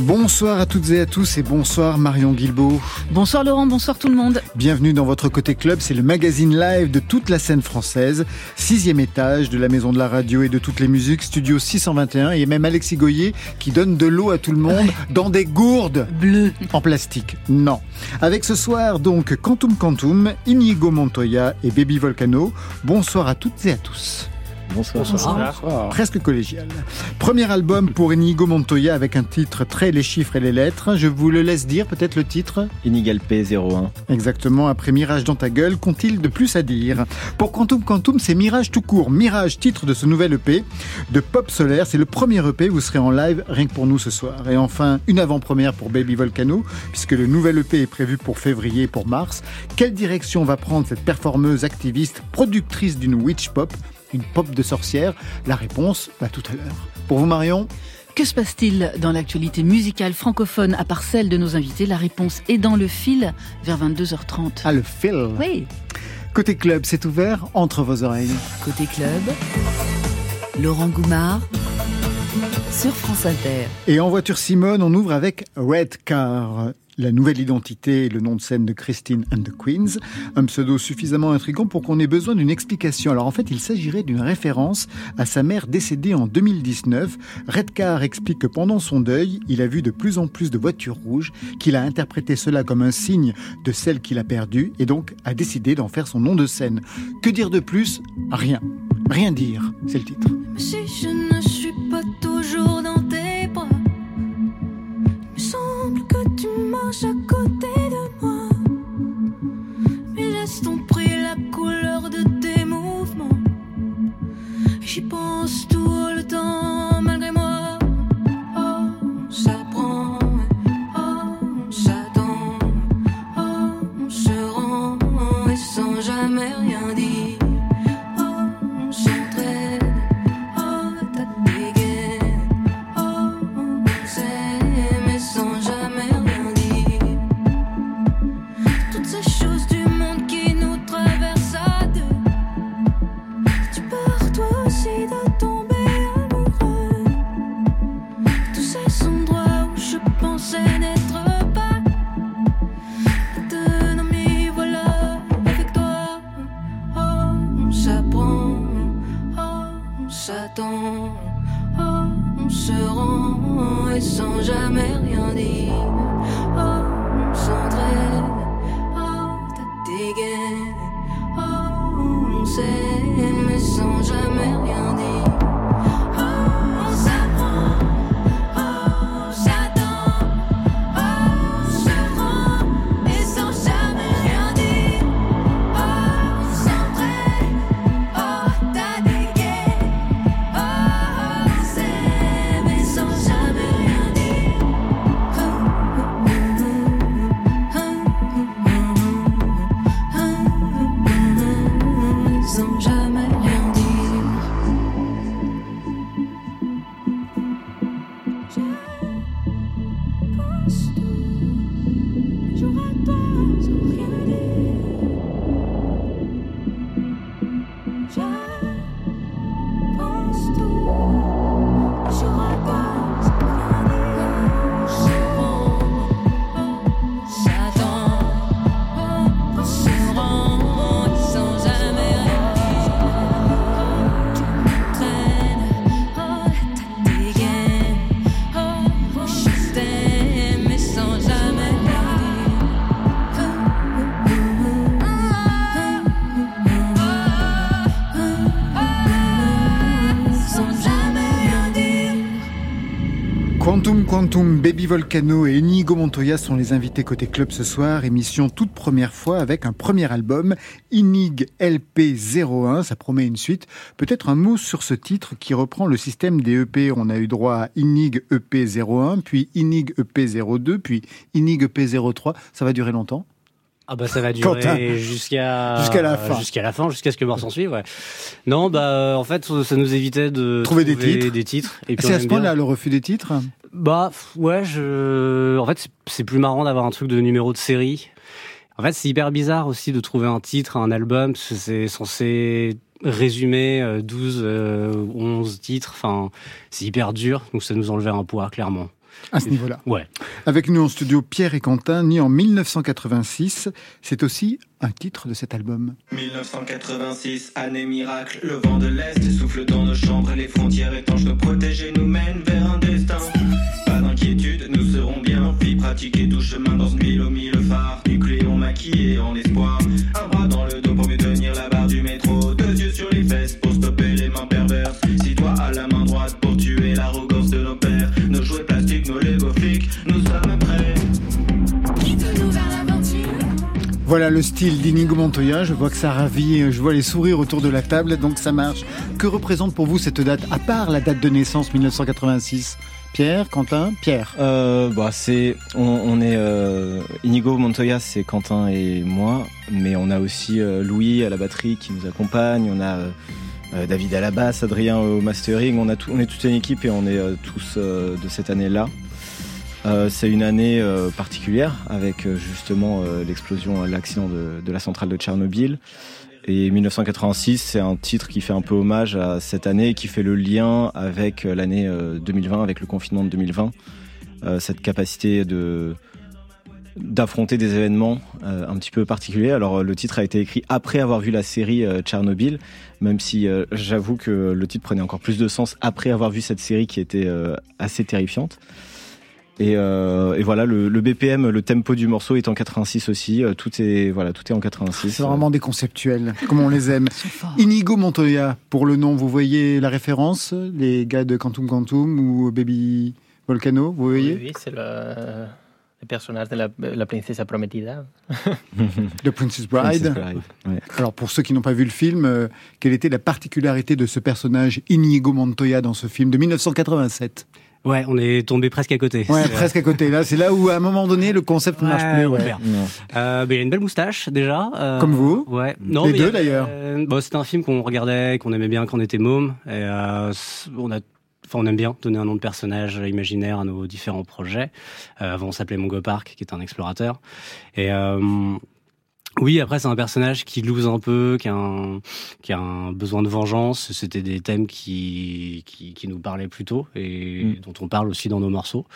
Bonsoir à toutes et à tous et bonsoir Marion Guilbeault. Bonsoir Laurent, bonsoir tout le monde. Bienvenue dans votre côté club, c'est le magazine live de toute la scène française, sixième étage de la maison de la radio et de toutes les musiques, studio 621 et même Alexis Goyer qui donne de l'eau à tout le monde dans des gourdes bleues en plastique. Non. Avec ce soir donc Quantum Quantum, Inigo Montoya et Baby Volcano. Bonsoir à toutes et à tous. Bonsoir. Presque collégial. Premier album pour Inigo Montoya avec un titre très les chiffres et les lettres. Je vous le laisse dire peut-être le titre Inigal P01. Exactement, après Mirage dans ta gueule, qu'ont-ils de plus à dire? Pour Quantum Quantum, c'est Mirage tout court. Mirage, titre de ce nouvel EP de Pop Solaire. C'est le premier EP, vous serez en live rien que pour nous ce soir. Et enfin, une avant-première pour Baby Volcano, puisque le nouvel EP est prévu pour février et pour mars. Quelle direction va prendre cette performeuse activiste, productrice d'une witch pop? Une pop de sorcière La réponse, va tout à l'heure. Pour vous, Marion que se passe-t-il dans l'actualité musicale francophone à part celle de nos invités La réponse est dans le fil vers 22h30. Ah, le fil Oui. Côté club, c'est ouvert entre vos oreilles. Côté club, Laurent Goumard sur France Inter. Et en voiture Simone, on ouvre avec Red Car la nouvelle identité et le nom de scène de Christine and the Queens, un pseudo suffisamment intrigant pour qu'on ait besoin d'une explication. Alors en fait, il s'agirait d'une référence à sa mère décédée en 2019. Redcar explique que pendant son deuil, il a vu de plus en plus de voitures rouges, qu'il a interprété cela comme un signe de celle qu'il a perdue et donc a décidé d'en faire son nom de scène. Que dire de plus? Rien. Rien dire, c'est le titre. Baby Volcano et Enigo Montoya sont les invités côté club ce soir. Émission toute première fois avec un premier album, Inig LP01. Ça promet une suite. Peut-être un mot sur ce titre qui reprend le système des EP. On a eu droit à Inig EP01, puis Inig EP02, puis Inig EP03. Ça va durer longtemps? Ah bah ça va durer jusqu'à jusqu'à la fin, jusqu'à la fin, jusqu'à ce que mort s'en suive. Ouais. Non bah en fait ça nous évitait de trouver, des titres, des titres. Et c'est à ce point-là le refus des titres. Bah ouais, je. En fait c'est plus marrant d'avoir un truc de numéro de série. En fait, c'est hyper bizarre aussi de trouver un titre à un album. C'est censé résumer 12, 11 titres. Enfin, c'est hyper dur. Donc ça nous enlevait un poids, clairement. À ce niveau-là. Ouais. Avec nous en studio, Pierre et Quentin, nés en 1986. C'est aussi un titre de cet album. 1986, année miracle, le vent de l'Est souffle dans nos chambres, les frontières étanches nous protéger nous mènent vers un destin. Pas d'inquiétude, nous serons bien, vie pratiquée, tout chemin dans une ville au mille phares, nucléon maquillé en espoir, un bras dans le dos Voilà le style d'Inigo Montoya. Je vois que ça ravit, je vois les sourires autour de la table, donc ça marche. Que représente pour vous cette date, à part la date de naissance 1986 Pierre, Quentin, Pierre. Euh, bah on, est euh, Inigo Montoya, c'est Quentin et moi, mais on a aussi euh, Louis à la batterie qui nous accompagne, on a David à la basse, Adrien au mastering, on est toute une équipe et on est tous de cette année-là. Euh, c'est une année euh, particulière avec euh, justement l'explosion, l'accident de, la centrale de Tchernobyl. Et 1986, c'est un titre qui fait un peu hommage à cette année, qui fait le lien avec l'année euh, 2020, avec le confinement de 2020. Euh, cette capacité de d'affronter des événements un petit peu particuliers. Alors le titre a été écrit après avoir vu la série Tchernobyl, même si j'avoue que le titre prenait encore plus de sens après avoir vu cette série qui était assez terrifiante. Et, euh, et voilà, le, le BPM, le tempo du morceau est en 86 aussi. Euh, Tout est voilà, tout est en 86. C'est vraiment des conceptuels, comme on les aime. Inigo Montoya, pour le nom, vous voyez la référence Les gars de Quantum Quantum ou Baby Volcano, vous voyez Oui, oui, c'est le, le personnage de la, la princesse prometida. The Princess Princess Bride. Bride, ouais. Alors pour ceux qui n'ont pas vu le film, euh, quelle était la particularité de ce personnage Inigo Montoya dans ce film de 1987 Ouais, on est tombé presque à côté. Ouais, C'est- presque à côté. Là, c'est là où à un moment donné le concept ne marche plus. ouais. Euh, ben, il a une belle moustache déjà. euh, Comme vous. Ouais. Non, Les mais deux, d'ailleurs. euh, bon, c'était un film qu'on regardait, qu'on aimait bien quand on était môme. Et euh, on a, enfin, on aime bien donner un nom de personnage imaginaire à nos différents projets. Euh, avant, on s'appelait Mongo Park, qui est un explorateur. Et euh, oui, après, c'est un personnage qui loose un peu, qui a un, qui a un besoin de vengeance. C'était des thèmes qui, qui, qui nous parlaient plutôt et Mm. dont on parle aussi dans nos morceaux.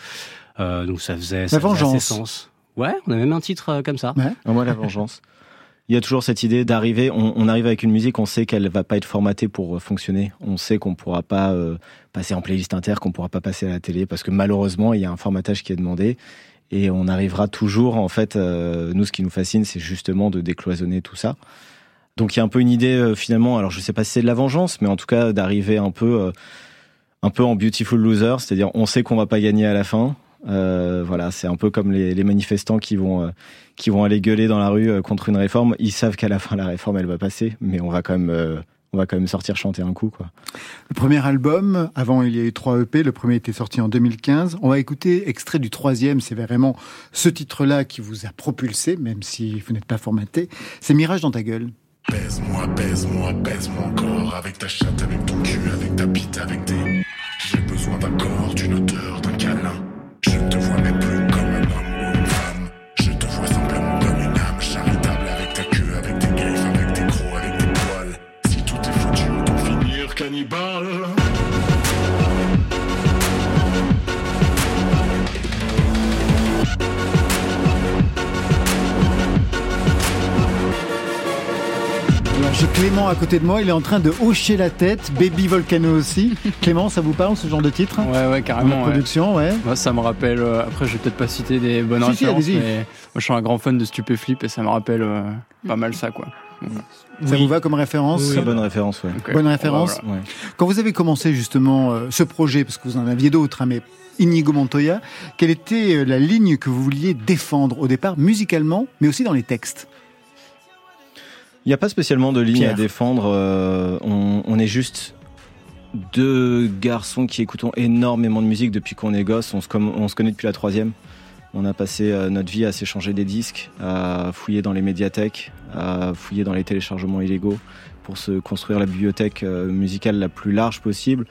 Euh, donc ça faisait, ça faisait vengeance. assez sens. Ouais, on a même un titre euh, comme ça. Ouais. Ah, moi, la vengeance. Il y a toujours cette idée d'arriver, on, on arrive avec une musique, on sait qu'elle va pas être formatée pour euh, fonctionner. On sait qu'on pourra pas euh, passer en playlist inter, qu'on pourra pas passer à la télé, parce que malheureusement, il y a un formatage qui est demandé. Et on arrivera toujours, en fait, euh, nous, ce qui nous fascine, c'est justement de décloisonner tout ça. Donc il y a un peu une idée, euh, finalement, alors je sais pas si c'est de la vengeance, mais en tout cas, d'arriver un peu, euh, un peu en beautiful loser, c'est-à-dire on sait qu'on va pas gagner à la fin. Voilà, c'est un peu comme les, les manifestants qui vont qui vont aller gueuler dans la rue contre une réforme. Ils savent qu'à la fin la réforme elle va passer, mais on va quand même on va quand même sortir chanter un coup quoi. Le premier album, avant il y a eu trois EP, le premier était sorti en 2015. On va écouter extrait du troisième, c'est vraiment ce titre-là qui vous a propulsé, même si vous n'êtes pas formaté. C'est Mirage dans ta gueule. Baise-moi, baise-moi, baise-moi encore Avec ta chatte, avec ton cul, avec ta bite, avec tes... J'ai besoin d'un corps, d'une Clément à côté de moi, il est en train de hocher la tête, Baby Volcano aussi. Clément, ça vous parle ce genre de titre Ouais, ouais, En carrément. ouais. production, ouais. Moi, ça me rappelle. euh, après, je vais peut-être pas citer des bonnes Si, références, mais moi, je suis un grand fan de Stupéflip et ça me rappelle euh, pas mal ça, quoi. Ça vous va comme référence Très bonne référence ouais. Bonne référence. voilà. Ouais. Quand vous avez commencé justement euh, ce projet, parce que vous en aviez d'autres, hein, mais Inigo Montoya, quelle était la ligne que vous vouliez défendre au départ, musicalement, mais aussi dans les textes Il n'y a pas spécialement de ligne Pierre. à défendre. euh, on, on est juste deux garçons qui écoutons énormément de musique depuis qu'on est gosse. On se, com- on se connaît depuis la troisième. On a passé euh, notre vie à s'échanger des disques, à fouiller dans les médiathèques, à fouiller dans les téléchargements illégaux pour se construire la bibliothèque euh, musicale la plus large possible.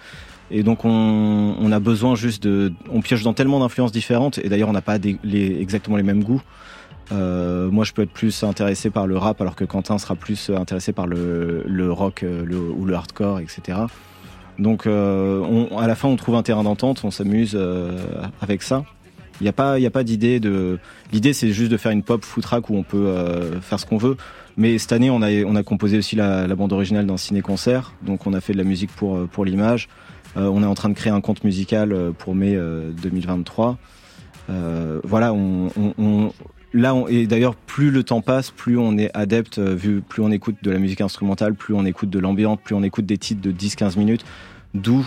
Et donc on, on a besoin juste de... On pioche dans tellement d'influences différentes, et d'ailleurs on n'a pas des- les- exactement les mêmes goûts. Euh, moi, je peux être plus intéressé par le rap, alors que Quentin sera plus intéressé par le, le rock euh, le- ou le hardcore, etc. Donc, euh, on- à la fin, on trouve un terrain d'entente, on s'amuse euh, avec ça. Il n'y a pas, a pas d'idée de. L'idée, c'est juste de faire une pop footrack où on peut euh, faire ce qu'on veut. Mais cette année, on a, on a composé aussi la, la bande originale d'un ciné-concert. Donc, on a fait de la musique pour, euh, pour l'image. Euh, on est en train de créer un compte musical euh, pour mai euh, 2023. Euh, voilà, on, on- on- là, on- et d'ailleurs, plus le temps passe, plus on est adepte, euh, vu plus on écoute de la musique instrumentale, plus on écoute de l'ambiance, plus on écoute des titres de 10-15 minutes. D'où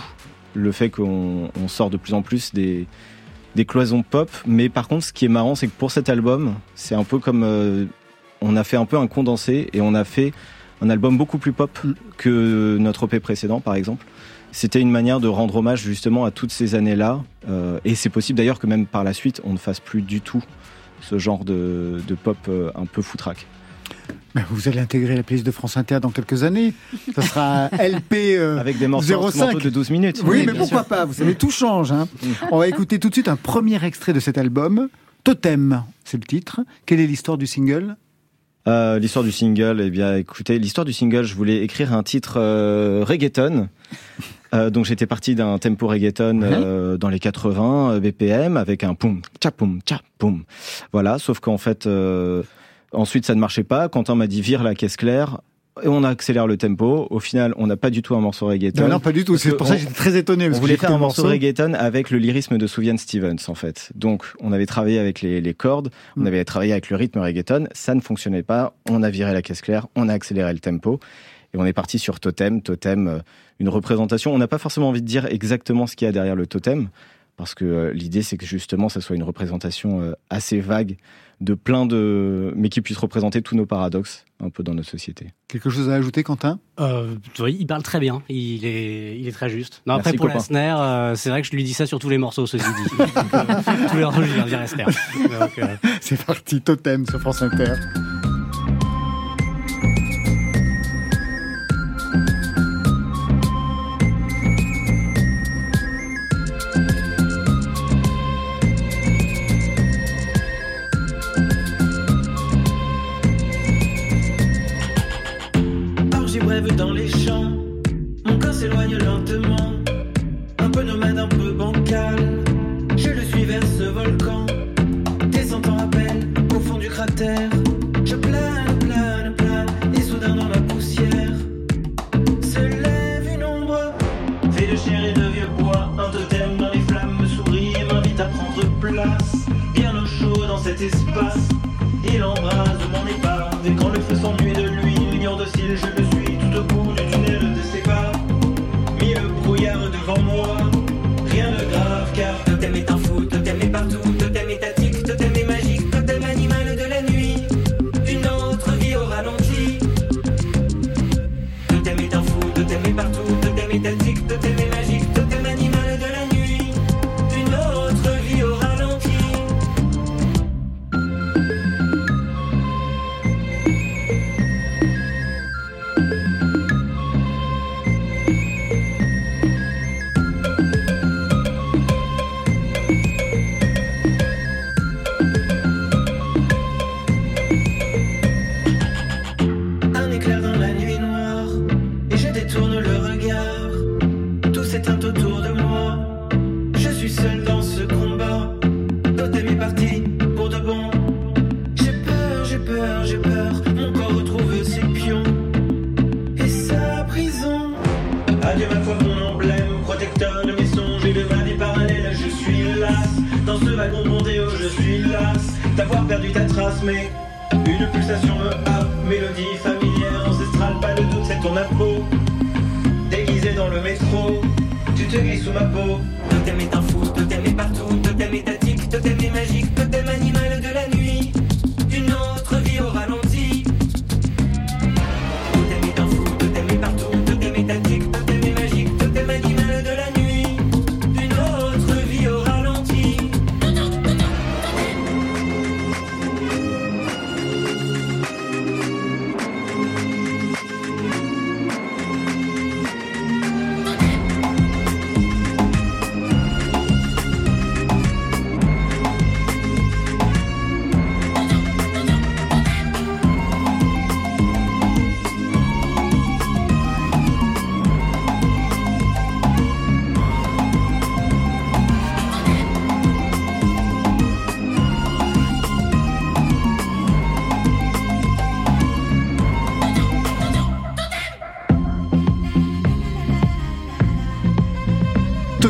le fait qu'on on sort de plus en plus des, des cloisons pop. Mais par contre, ce qui est marrant, c'est que pour cet album, c'est un peu comme euh, on a fait un peu un condensé et on a fait un album beaucoup plus pop que notre EP précédent, par exemple. C'était une manière de rendre hommage justement à toutes ces années-là. Euh, et c'est possible d'ailleurs que même par la suite, on ne fasse plus du tout ce genre de, de pop euh, un peu foutraque. Mais vous allez intégrer la playlist de France Inter dans quelques années. Ça sera LP euh, Avec des morceaux 05. instrumentaux de 12 minutes. Oui, mais pourquoi sûr. pas Vous savez, tout change. hein. On va écouter tout de suite un premier extrait de cet album. Totem, c'est le titre. Quelle est l'histoire du single? Euh, l'histoire du single, eh bien, écoutez, l'histoire du single, je voulais écrire un titre euh, reggaeton. Euh, donc j'étais parti d'un tempo reggaeton euh, dans les 80 euh, BPM avec un poum, tcha poum, tcha poum. Voilà, sauf qu'en fait, euh, ensuite ça ne marchait pas. Quentin m'a dit vire la caisse claire. Et on accélère le tempo. Au final, on n'a pas du tout un morceau reggaeton. non, non, pas du tout. C'est pour ça que j'étais très étonné. parce on que voulait faire un morceau reggaeton avec le lyrisme de Souvienne Stevens, en fait. Donc, on avait travaillé avec les, les cordes, on Mm. avait travaillé avec le rythme reggaeton, ça ne fonctionnait pas, on a viré la caisse claire, on a accéléré le tempo, et on est parti sur Totem. Totem, euh, une représentation. On n'a pas forcément envie de dire exactement ce qu'il y a derrière le totem, parce que euh, l'idée, c'est que justement, ça soit une représentation euh, assez vague de plein de... mais qui puisse représenter tous nos paradoxes, un peu dans notre société. Quelque chose à ajouter, Quentin? Euh, oui, il parle très bien. Il est, il est très juste. Non, après, Merci, pour copain. la snare, euh, c'est vrai que je lui dis ça sur tous les morceaux, ceci dit. Tous les morceaux, je viens dire la snare. Donc, euh, C'est parti, Totem sur France Inter.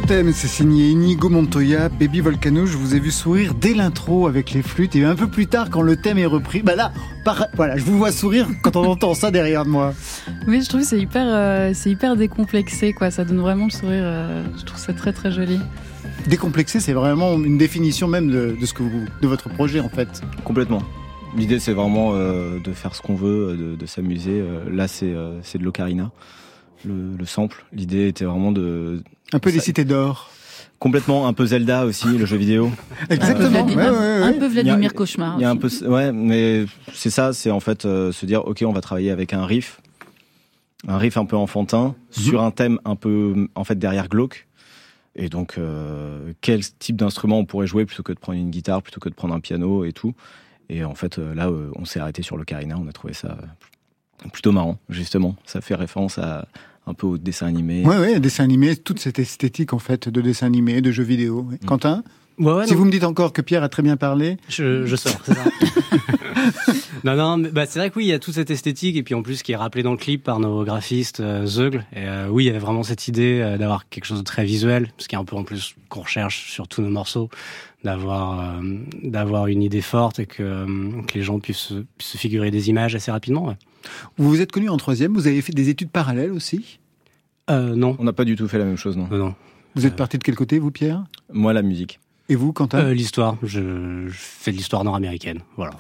Thème, c'est signé Inigo Montoya, Baby Volcano. Je vous ai vu sourire dès l'intro avec les flûtes et un peu plus tard quand le thème est repris. Bah là, voilà, je vous vois sourire quand on entend ça derrière moi. Oui, je trouve que c'est hyper, euh, c'est hyper décomplexé, quoi. Ça donne vraiment le sourire. Euh, je trouve ça très très joli. Décomplexé, c'est vraiment une définition même de, ce que vous, de votre projet en fait. Complètement. L'idée, c'est vraiment euh, de faire ce qu'on veut, de, s'amuser. là, c'est de l'ocarina, le, le sample. L'idée était vraiment de un peu les cités d'or. Complètement, un peu Zelda aussi, le jeu vidéo. Exactement. Un peu Vladimir, Cauchemar. Il y a un peu, ouais, mais c'est ça, c'est en fait euh, se dire, ok, on va travailler avec un riff, un riff un peu enfantin mhm. sur un thème un peu, en fait, derrière glauque. Et donc, euh, quel type d'instrument on pourrait jouer plutôt que de prendre une guitare, plutôt que de prendre un piano et tout. Et en fait, euh, là, on s'est arrêté sur le carina. On a trouvé ça plutôt marrant, justement. Ça fait référence à, un peu au dessin animé. Oui, oui, dessin animé, toute cette esthétique en fait de dessin animé, de jeux vidéo. Mm. Quentin si vous me dites encore que Pierre a très bien parlé. Je, je sors, c'est ça. non, non, bah, c'est vrai que oui, il y a toute cette esthétique, et puis en plus, qui est rappelé dans le clip par nos graphistes euh, Zeugl. Et euh, oui, il y avait vraiment cette idée euh, d'avoir quelque chose de très visuel, ce qui est un peu en plus qu'on recherche sur tous nos morceaux, d'avoir euh, d'avoir une idée forte et que, que les gens puissent, puissent, se figurer des images assez rapidement. Vous vous êtes connu en troisième, vous avez fait des études parallèles aussi? Euh, Non. On n'a pas du tout fait la même chose, non. non. Vous êtes parti de quel côté, vous, Pierre? Moi, la musique. Et vous, Quentin? Euh, L'histoire. Je, fais de l'histoire nord-américaine. Voilà.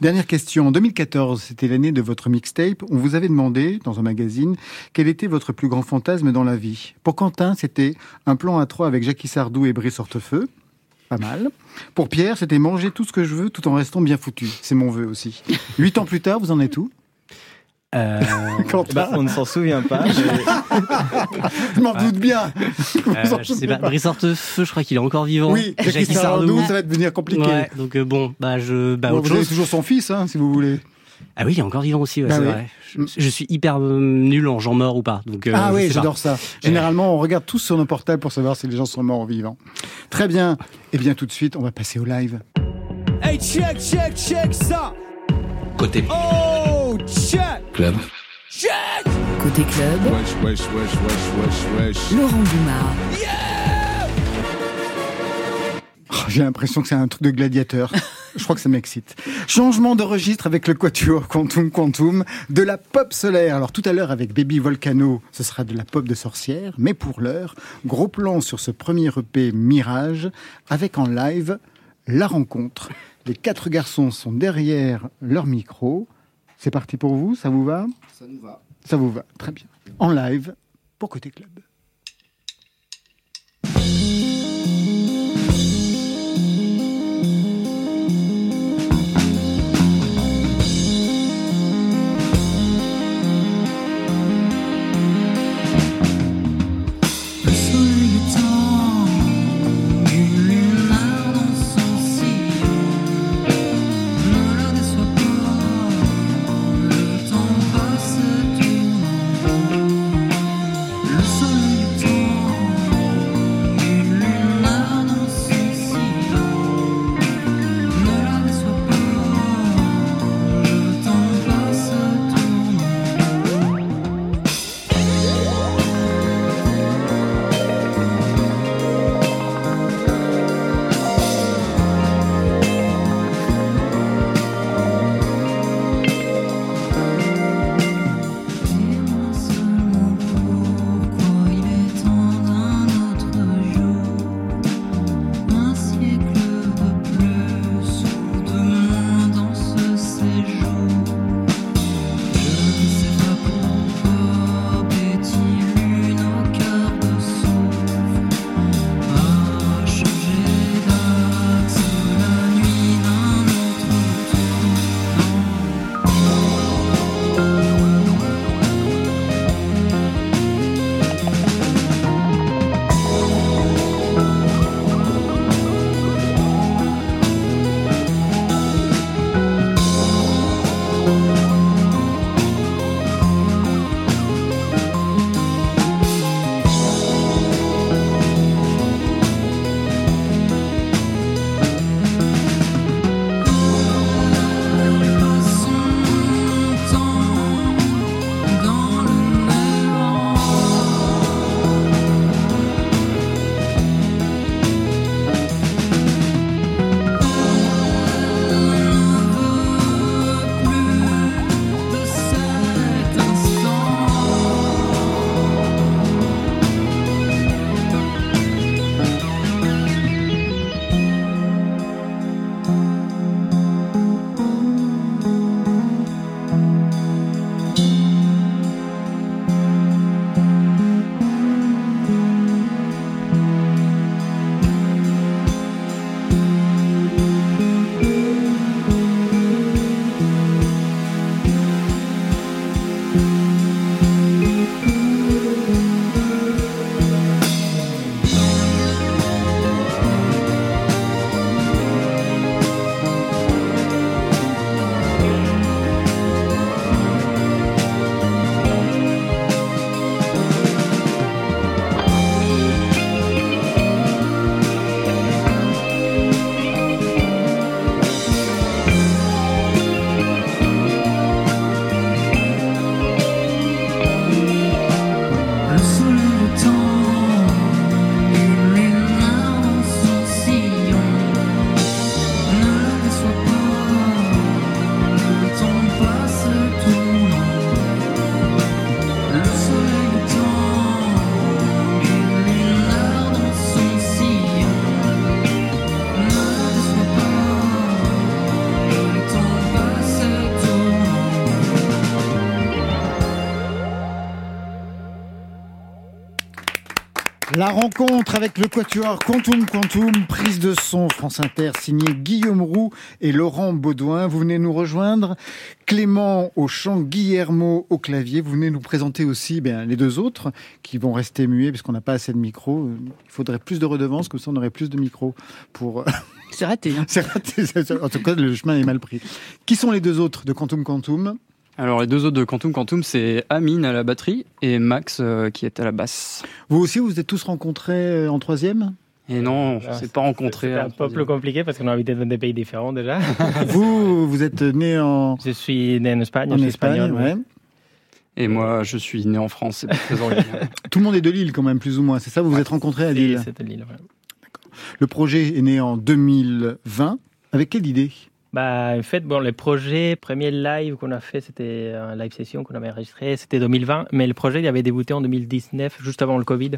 Dernière question. En 2014, c'était l'année de votre mixtape. On vous avait demandé, dans un magazine, quel était votre plus grand fantasme dans la vie. Pour Quentin, c'était un plan à trois avec Jackie Sardou et Brice Hortefeux. Pas mal. Pour Pierre, c'était manger tout ce que je veux tout en restant bien foutu. C'est mon vœu aussi. Huit ans plus tard, vous en êtes où? Euh, bah, on ne s'en souvient pas. je m'en doute bien. Euh, je sais pas. Brice Hortefeux, je crois qu'il est encore vivant. Oui, Jackie Sardou, ça va devenir compliqué. Ouais, donc euh, bon, bah je. Bah, vous avez toujours son fils, hein, si vous voulez. Ah oui, il est encore vivant aussi, ouais, bah c'est vrai. Je, suis hyper euh, nul en gens morts ou pas. Donc, euh, ah oui, j'adore ça. Généralement, on regarde tous sur nos portables pour savoir si les gens sont morts ou vivants. Très bien. Et eh bien, tout de suite, on va passer au live. Hey, check, check, check ça Côté. Oh, check Club. Check Côté club. Wesh, wesh, wesh, wesh, wesh, wesh. Laurent Dumas. Yeah oh, J'ai l'impression que c'est un truc de gladiateur. Je crois que ça m'excite. Changement de registre avec le Quatuor Quantum Quantum, de la pop solaire. Alors tout à l'heure avec Baby Volcano, ce sera de la pop de sorcière, mais pour l'heure, gros plan sur ce premier EP Mirage, avec en live la rencontre. Les quatre garçons sont derrière leur micro. C'est parti pour vous, ça vous va? Ça nous va. Ça vous va, très bien. En live pour Côté Club. La rencontre avec le quatuor Quantum Quantum, prise de son France Inter, signé Guillaume Roux et Laurent Baudouin. Vous venez nous rejoindre. Clément au chant, Guillermo au clavier. Vous venez nous présenter aussi bien, les deux autres qui vont rester muets parce qu'on n'a pas assez de micros. Il faudrait plus de redevances, comme ça on aurait plus de micros pour... C'est raté. Hein. C'est raté. En tout cas, le chemin est mal pris. Qui sont les deux autres de Quantum Quantum? Alors les deux autres de Quantum Quantum, c'est Amine à la batterie et Max euh, qui est à la basse. Vous aussi, vous êtes tous rencontrés euh, en troisième? Et non, on ne s'est pas rencontrés. C'est un peu plus compliqué parce qu'on a habité dans des pays différents déjà. vous, vous êtes né en... Je suis né en Espagne, en je suis Espagne, espagnol. ouais. Et moi, je suis né en France. C'est très Tout le monde est de Lille quand même, plus ou moins. C'est ça, vous vous êtes rencontrés à Lille C'est de Lille, ouais. Le projet est né en 2020. Avec quelle idée? Bah, en fait, bon, le projet, premier live qu'on a fait, c'était un live session qu'on avait enregistré, c'était 2020, mais le projet, il avait débuté en 2019, juste avant le Covid.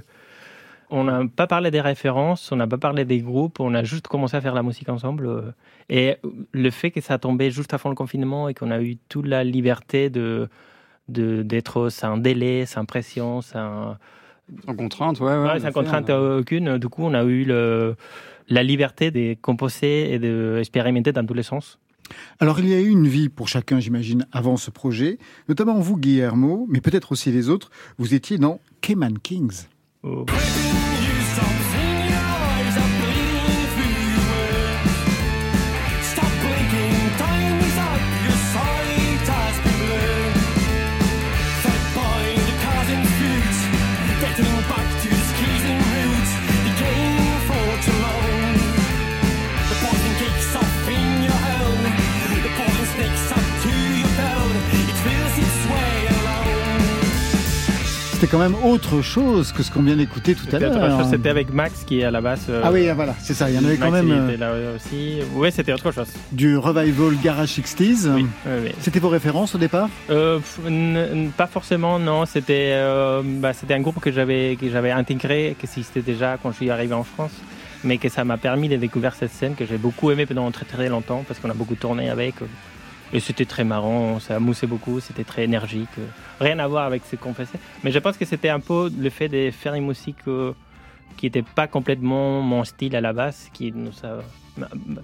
On n'a pas parlé des références, on n'a pas parlé des groupes, on a juste commencé à faire la musique ensemble. Et le fait que ça tombait juste avant le confinement et qu'on a eu toute la liberté de de- d'être sans délai, sans pression, sans, Sans contrainte, ouais. ouais, sans contrainte aucune. Du coup, on a eu le, la liberté de composer et d'expérimenter dans tous les sens. Alors, il y a eu une vie pour chacun, j'imagine, avant ce projet. Notamment vous, Guillermo, mais peut-être aussi les autres. Vous étiez dans Cayman Kings. Oh. C'était quand même autre chose que ce qu'on vient d'écouter tout à C'était l'heure. C'était avec Max qui est à la basse. euh, Ah oui, voilà, c'est ça. Il y en avait quand même euh, était là aussi. Ouais, c'était autre chose. du revival Garage 60s. Oui, oui, oui. C'était vos références au départ? Euh, pas forcément, non. C'était bah, c'était un groupe que j'avais que j'avais intégré, que existait déjà quand je suis arrivé en France, mais que ça m'a permis de découvrir cette scène que j'ai beaucoup aimé pendant très très longtemps parce qu'on a beaucoup tourné avec. Et c'était très marrant, s'est amusé beaucoup, c'était très énergique. euh, Rien à voir avec ce qu'on faisait. Mais je pense que c'était un peu le fait de faire une musique euh, qui n'était pas complètement mon style à la base, qui nous a...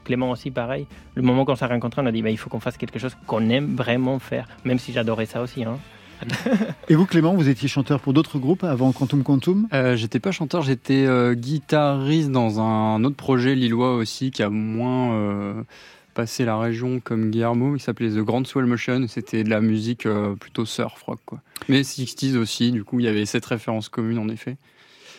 Clément aussi, pareil. Le moment qu'on s'est rencontrés, on a dit bah, il faut qu'on fasse quelque chose qu'on aime vraiment faire, même si j'adorais ça aussi. Hein. Et vous, Clément, vous étiez chanteur pour d'autres groupes avant Quantum Quantum? Euh, j'étais pas chanteur, j'étais euh, guitariste dans un autre projet lillois aussi qui a moins euh, passé la région comme Guillermo, qui s'appelait The Grand Swell Motion. C'était de la musique euh, plutôt surf rock quoi. Mais 60s aussi, du coup il y avait cette référence commune en effet.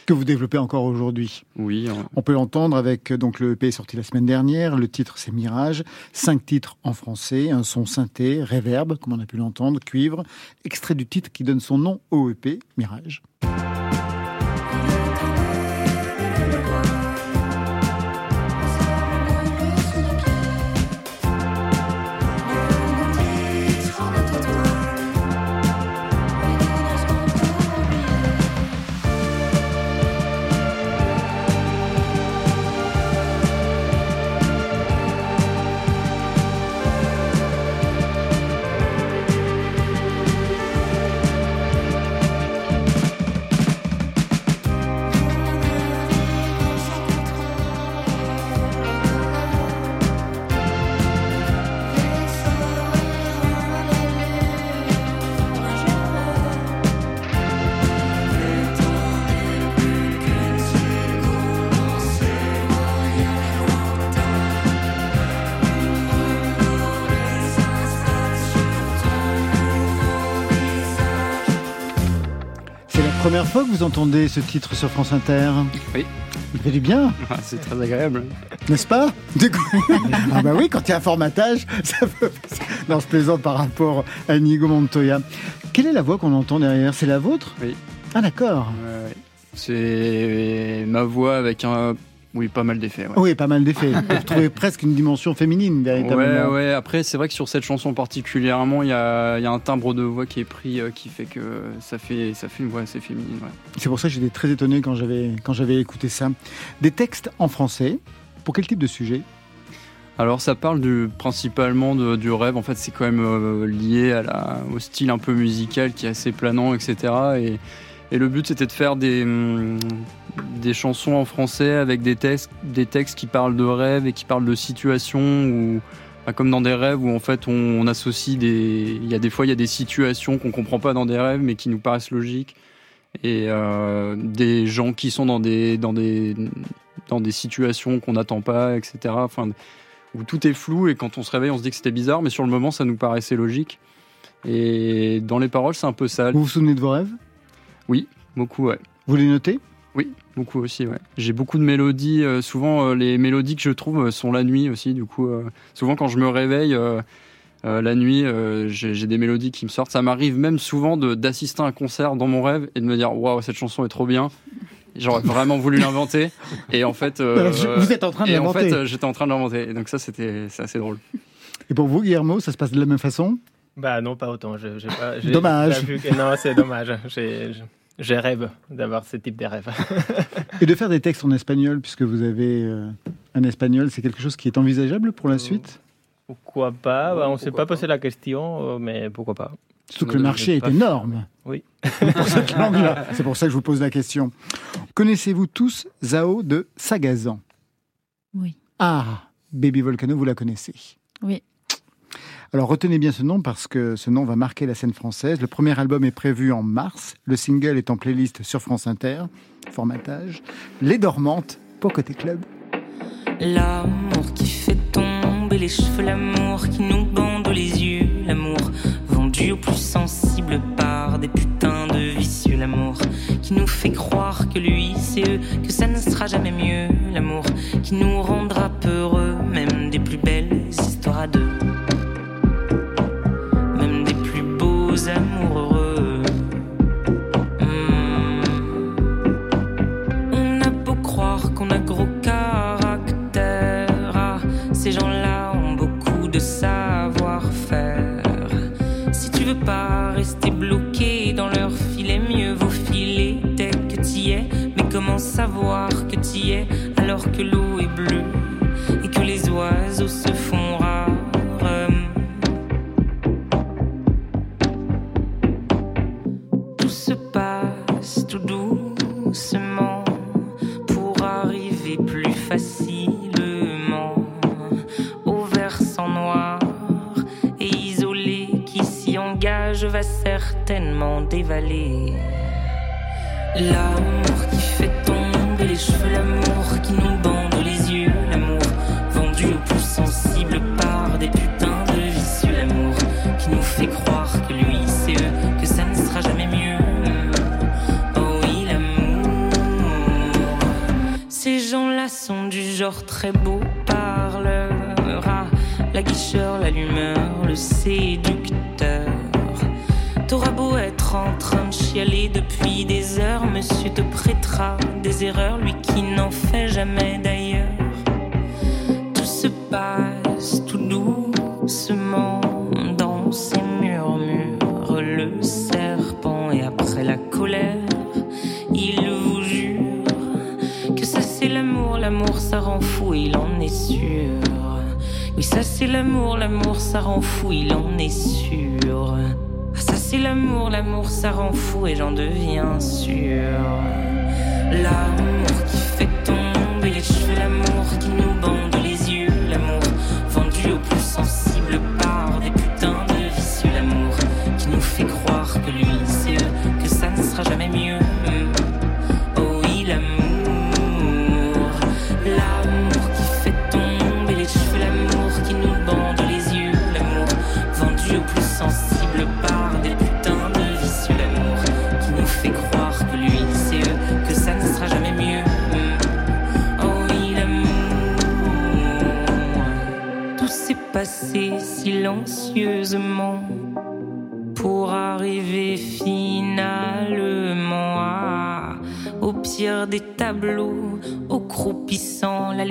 que vous développez encore aujourd'hui. Oui. euh, On peut l'entendre avec euh, donc le EP sorti la semaine dernière. Le titre c'est Mirage. Cinq titres en français, un son synthé, reverb, comme on a pu l'entendre, cuivre. Extrait du titre qui donne son nom au EP, Mirage. Première fois que vous entendez ce titre sur France Inter. Oui. Il fait du bien, ah, c'est très agréable. n'est-ce pas? Du coup- Ah bah oui, quand il y a un formatage, ça peut... Non, je plaisante par rapport à Inigo Montoya. Quelle est la voix qu'on entend derrière? C'est la vôtre? Oui. Ah d'accord. C'est ma voix avec un oui pas mal d'effets. ouais. Oui, pas mal d'effets. Vous trouvez presque une dimension féminine, Ouais, véritablement. ouais. Après, c'est vrai que sur cette chanson particulièrement, il y a, il y a un timbre de voix qui est pris, euh, qui fait que ça fait, ça fait une voix assez féminine. ouais. C'est pour ça que j'étais très étonné quand j'avais écouté ça. Des textes en français. Pour quel type de sujet? Alors, ça parle du, principalement de- du rêve. En fait, c'est quand même euh, lié à la, au style un peu musical qui est assez planant, etc. Et, et le but, c'était de faire des, hum, des chansons en français avec des textes, des textes qui parlent de rêves et qui parlent de situations ou comme dans des rêves où en fait on, on associe des, il y a des fois il y a des situations qu'on comprend pas dans des rêves mais qui nous paraissent logiques et euh, des gens qui sont dans des dans des dans des situations qu'on n'attend pas, etc. Enfin, où tout est flou et quand on se réveille on se dit que c'était bizarre mais sur le moment ça nous paraissait logique. Et dans les paroles c'est un peu sale. Vous vous souvenez de vos rêves? Oui, beaucoup, ouais. Vous les notez? Oui, beaucoup aussi, ouais. J'ai beaucoup de mélodies. euh, souvent, euh, les mélodies que je trouve euh, sont la nuit aussi. Du coup, euh, souvent quand je me réveille euh, euh, la nuit, euh, j'ai des mélodies qui me sortent. Ça m'arrive même souvent de- d'assister à un concert dans mon rêve et de me dire waouh, cette chanson est trop bien. J'aurais vraiment voulu l'inventer. Et en fait, euh, je- vous êtes en train de et en l'inventer. fait, euh, j'étais en train de l'inventer. Et donc ça, c'était c'est assez drôle. Et pour vous, Guillermo, ça se passe de la même façon? Bah non, pas autant. Je, pas, Dommage. pas vu que- non, c'est dommage. Je rêve d'avoir ce type de rêve. Et de faire des textes en espagnol, puisque vous avez euh, un espagnol, c'est quelque chose qui est envisageable pour la suite? Pourquoi pas? Bah, On ne s'est pas posé la question, euh, mais pourquoi pas Surtout que le marché est énorme Oui. pour cette langue-là. C'est pour ça que je vous pose la question. Connaissez-vous tous Zao de Sagazan? Oui. Ah, Baby Volcano, vous la connaissez? Oui. Alors retenez bien ce nom parce que ce nom va marquer la scène française. Le premier album est prévu en mars. Le single est en playlist sur France Inter. Formatage. Les Dormantes pour Côté Club. L'amour qui fait tomber les cheveux, l'amour qui nous bande les yeux, l'amour vendu aux plus sensibles par des putains de vicieux, l'amour qui nous fait croire que lui c'est eux, que ça ne sera jamais mieux, l'amour qui nous rendra peureux, même des plus belles histoires à deux, Hmm. On a beau croire qu'on a gros caractère, ah, ces gens-là ont beaucoup de savoir-faire. Si tu veux pas rester bloqué dans leur filet, mieux vaut filer dès que t'y es. Mais comment savoir que t'y es alors que l'eau est bleue?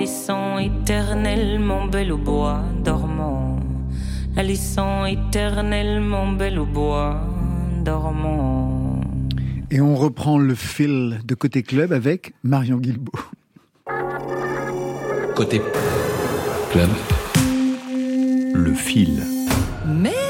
Laissant éternellement belle au bois dormant, la laissant éternellement belle au bois dormant. Et on reprend le fil de Côté Club avec Marion Guilbault. Côté club, le fil. Mais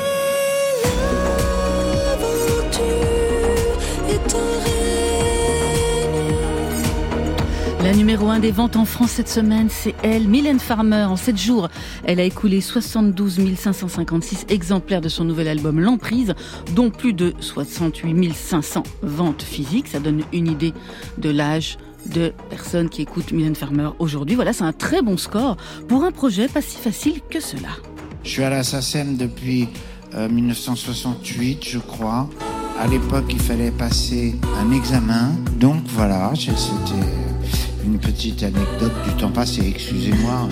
numéro 1 des ventes en France cette semaine, c'est elle, Mylène Farmer. En 7 jours, elle a écoulé 72 556 exemplaires de son nouvel album L'Emprise, dont plus de 68 500 ventes physiques. Ça donne une idée de l'âge de personnes qui écoutent Mylène Farmer aujourd'hui. Voilà, c'est un très bon score pour un projet pas si facile que cela. Je suis à la SACEM depuis euh, 1968, je crois. À l'époque, il fallait passer un examen. Donc voilà, c'était une petite anecdote du temps passé, excusez-moi.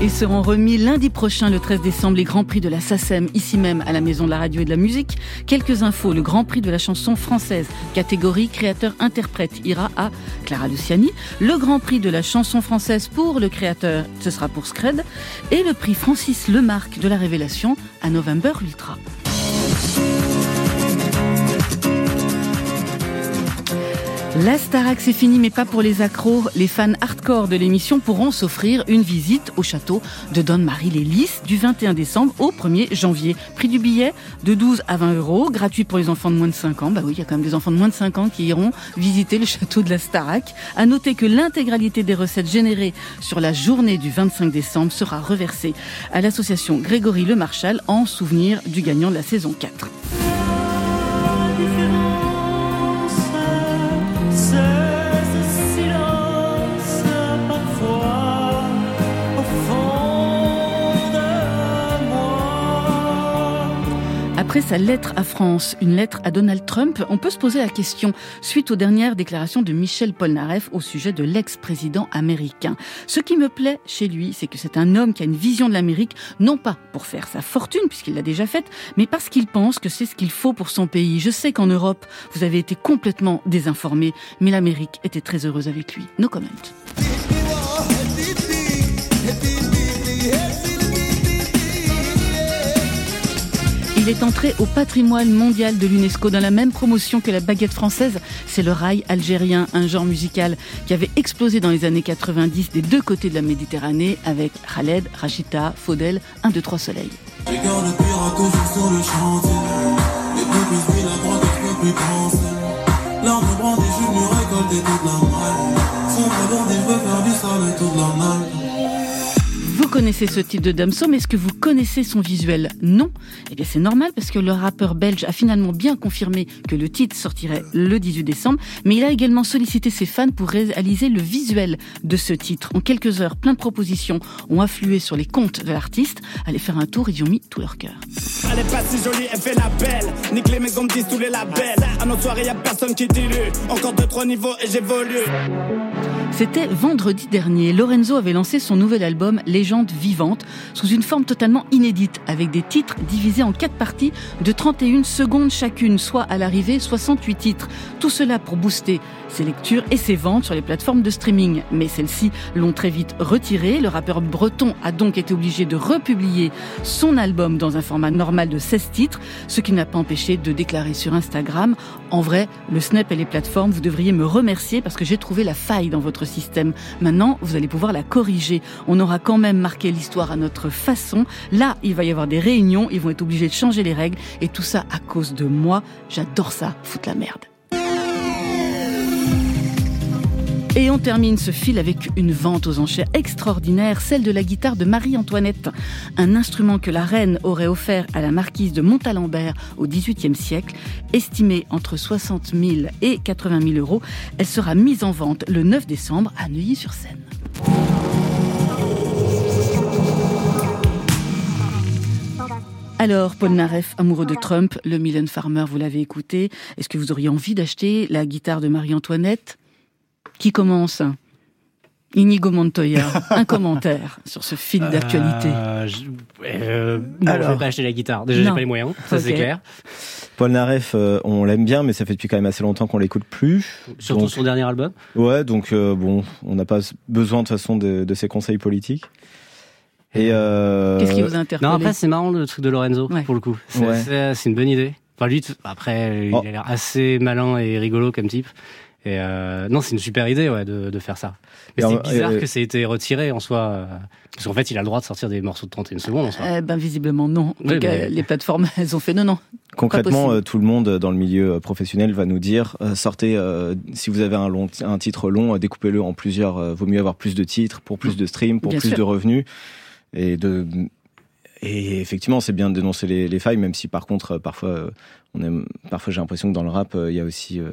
Et seront remis lundi prochain, le 13 décembre, les Grands Prix de la SACEM, ici même à la Maison de la Radio et de la Musique. Quelques infos. Le Grand Prix de la chanson française, catégorie créateur-interprète, ira à Clara Luciani. Le Grand Prix de la chanson française pour le créateur, ce sera pour Scred. Et le prix Francis Lemarque de la Révélation à November Ultra. La Starac, c'est fini, mais pas pour les accros. Les fans hardcore de l'émission pourront s'offrir une visite au château de Donne-Marie Lélis du 21 décembre au 1er janvier. Prix du billet de 12 à 20 euros, gratuit pour les enfants de moins de 5 ans. Bah oui, il y a quand même des enfants de moins de 5 ans qui iront visiter le château de la Starac. À noter que l'intégralité des recettes générées sur la journée du 25 décembre sera reversée à l'association Grégory Le Marchal en souvenir du gagnant de la saison 4. Après sa lettre à France, une lettre à Donald Trump, on peut se poser la question suite aux dernières déclarations de Michel Polnareff au sujet de l'ex-président américain. Ce qui me plaît chez lui, c'est que c'est un homme qui a une vision de l'Amérique, non pas pour faire sa fortune, puisqu'il l'a déjà faite, mais parce qu'il pense que c'est ce qu'il faut pour son pays. Je sais qu'en Europe, vous avez été complètement désinformés, mais l'Amérique était très heureuse avec lui. No comment. Il est entré au patrimoine mondial de l'UNESCO dans la même promotion que la baguette française. C'est le rail algérien, un genre musical qui avait explosé dans les années 90 des deux côtés de la Méditerranée avec Khaled, Rachita, Faudel, 1, 2, 3 soleil. Connaissez ce type de Damso, mais est-ce que vous connaissez son visuel Non. Eh bien, c'est normal parce que le rappeur belge a finalement bien confirmé que le titre sortirait le 18 décembre, mais il a également sollicité ses fans pour réaliser le visuel de ce titre. En quelques heures, plein de propositions ont afflué sur les comptes de l'artiste. Allez faire un tour, ils y ont mis tout leur cœur. Elle est pas si jolie, elle fait la belle. Nique les maisons de 10, tous les labels. À nos soirées, y a personne qui dilue. Encore deux, trois niveaux et j'évolue. C'était vendredi dernier. Lorenzo avait lancé son nouvel album Légende vivante sous une forme totalement inédite avec des titres divisés en quatre parties de 31 secondes chacune, soit à l'arrivée 68 titres. Tout cela pour booster ses lectures et ses ventes sur les plateformes de streaming. Mais celles-ci l'ont très vite retiré. Le rappeur breton a donc été obligé de republier son album dans un format normal de 16 titres, ce qui n'a pas empêché de déclarer sur Instagram En vrai, le Snap et les plateformes, vous devriez me remercier parce que j'ai trouvé la faille dans votre système. Maintenant, vous allez pouvoir la corriger. On aura quand même marqué l'histoire à notre façon. Là, il va y avoir des réunions, ils vont être obligés de changer les règles et tout ça à cause de moi. J'adore ça, foutre la merde. Et on termine ce fil avec une vente aux enchères extraordinaire, celle de la guitare de Marie-Antoinette, un instrument que la reine aurait offert à la marquise de Montalembert au XVIIIe siècle, estimée entre 60 000 et 80 000 euros. Elle sera mise en vente le 9 décembre à Neuilly-sur-Seine. Alors, Paul Naref, amoureux de Trump, le Mylène Farmer, vous l'avez écouté. Est-ce que vous auriez envie d'acheter la guitare de Marie-Antoinette? Qui commence Inigo Montoya, un commentaire sur ce fil d'actualité. Euh, je, euh, non, Alors. je vais pas acheter la guitare. Déjà, j'ai pas les moyens, ça c'est Ok. clair. Paul Naref, euh, on l'aime bien, mais ça fait depuis quand même assez longtemps qu'on l'écoute plus. Surtout Donc- son dernier album. Ouais, donc euh, bon, on n'a pas besoin de toute façon de, de ses conseils politiques. Et euh, Qu'est-ce qui vous a interpellé Non, après, c'est marrant le truc de Lorenzo, Ouais. pour le coup. C'est Ouais. c'est- c'est une bonne idée. Enfin, lui, après, Oh. il a l'air assez malin et rigolo comme type. Et euh, non, c'est une super idée ouais, de, de faire ça. Mais c'est bizarre que ça ait été retiré en soi. euh, parce qu'en fait, il a le droit de sortir des morceaux de 31 secondes en soi. Eh ben, visiblement non. Oui, mais- les plateformes, elles ont fait non, non. Concrètement, euh, tout le monde euh, dans le milieu euh, professionnel va nous dire euh, sortez euh, si vous avez un long un titre long, euh, découpez-le en plusieurs. euh, vaut mieux avoir plus de titres pour plus de streams, pour Bien plus sûr. de revenus et de et effectivement, c'est bien de dénoncer les, les failles, même si par contre, euh, parfois, euh, on aime, parfois j'ai l'impression que dans le rap, euh, il y a aussi euh,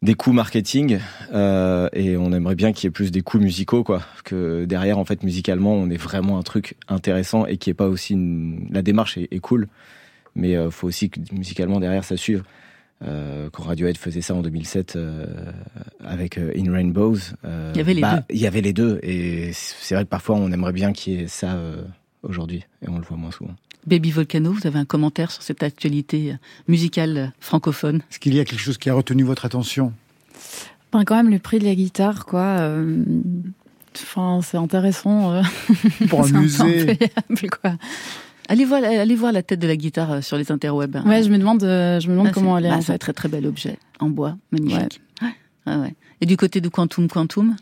des coûts marketing euh, et on aimerait bien qu'il y ait plus des coûts musicaux, quoi. Que derrière, en fait, musicalement, on ait vraiment un truc intéressant et qui est pas aussi une... la démarche est, est cool, mais euh, faut aussi que musicalement derrière ça suive. Euh, quand Radiohead faisait ça en 2007 euh, avec euh, In Rainbows, euh, Il y avait les deux. Il y avait les deux et c'est vrai que parfois on aimerait bien qu'il y ait ça euh, aujourd'hui et on le voit moins souvent. Baby Volcano, vous avez un commentaire sur cette actualité musicale francophone? Est-ce qu'il y a quelque chose qui a retenu votre attention? Ben, quand même le prix de la guitare, quoi. euh, Enfin, c'est intéressant. euh. Pour un musée. quoi. Allez voir, allez voir la tête de la guitare euh, sur les interwebs. hein. Ouais, je me demande, euh, je me demande Ah, comment elle est. en c'est un très très bel objet en bois, magnifique. Ouais. Ah ouais. Et du côté de Quantum Quantum?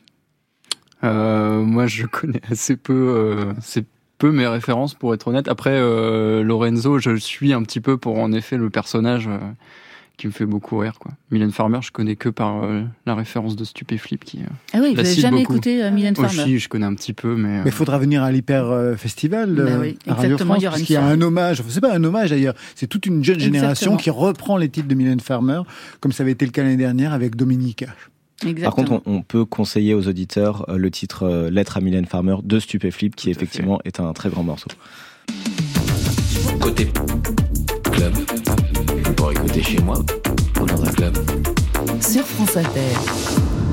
Euh, moi, je connais assez peu, euh, c'est peu mes références pour être honnête. Après, euh, Lorenzo, je suis un petit peu pour en effet le personnage euh, qui me fait beaucoup rire. Quoi. Mylène Farmer, je connais que par euh, la référence de Stupéflip qui. euh, Ah oui, vous la avez cite jamais beaucoup. écouté euh, Mylène Farmer Aussi, je connais un petit peu, mais. euh, Mais il faudra venir à l'Hyper euh, Festival Bah oui, à Radio exactement, France, il y aura parce une qu'il y a un hommage. C'est pas un hommage d'ailleurs, c'est toute une jeune génération Exactement. qui reprend les titres de Mylène Farmer, comme ça avait été le cas l'année dernière avec Par contre, on, on peut conseiller aux auditeurs euh, le titre euh, Lettre à Mylène Farmer de Stupéflip, qui effectivement est un très grand morceau. Côté club, pour écouter chez moi ou dans un club. Sur France Inter.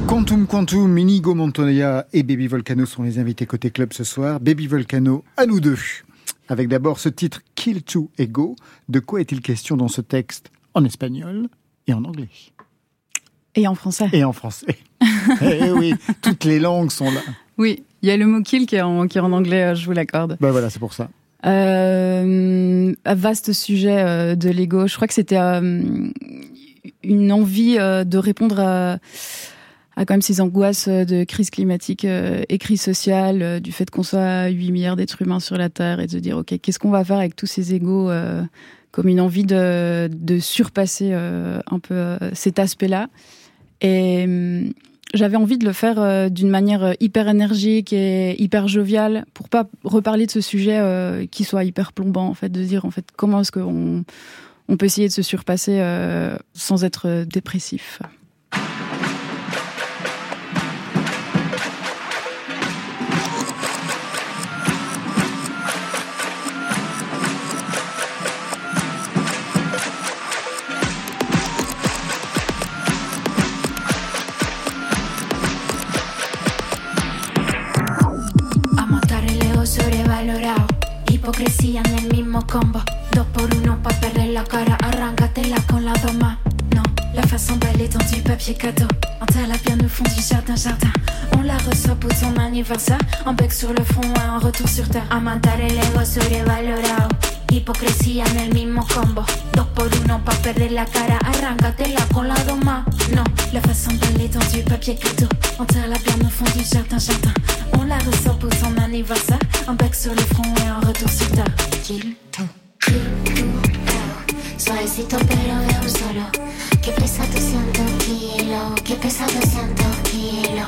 Quantum Quantum, Inigo Montoya et Baby Volcano sont les invités côté club ce soir. Baby Volcano, à nous deux. Avec d'abord ce titre Kill to Ego. De quoi est-il question dans ce texte en espagnol et en anglais? Et en français. Et en français. eh oui, toutes les langues sont là. Oui, il y a le mot kill qui est en, qui est en anglais, euh, je vous l'accorde. Ben voilà, c'est pour ça. Euh, un vaste sujet euh, de l'ego. Je crois que c'était euh, une envie de répondre à, à quand même ces angoisses de crise climatique et crise sociale, du fait qu'on soit 8 milliards d'êtres humains sur la Terre et de se dire, OK, qu'est-ce qu'on va faire avec tous ces égos euh, comme une envie de, de surpasser un peu cet aspect-là? Et hum, j'avais envie de le faire euh, d'une manière euh, hyper énergique et hyper joviale pour pas reparler de ce sujet euh, qui soit hyper plombant en fait de dire en fait comment est-ce qu'on on peut essayer de se surpasser sans être dépressif. Mismo combo. Dos por uno pa' perder la cara. Arráncatela con la doma. Non, la façon d'aller dans du papier cadeau. Un bien au fond du jardin jardin. On la reçoit pour son anniversaire. Un bec sur le front, un retour sur terre. A matar el ego sobrevalorado. Hipocresía en el mismo combo. Dos por uno pa' perder la cara. Arráncatela con la doma. Non, la façon d'aller dans du papier cadeau. On tire la bien au jardin jardin. On la reçoit pour son anniversaire. Un bec sur le front et un retour sur terre. Kill, kill. Suavecito pero de un solo. Que pesado siento kilo. Que pesado siento kilo.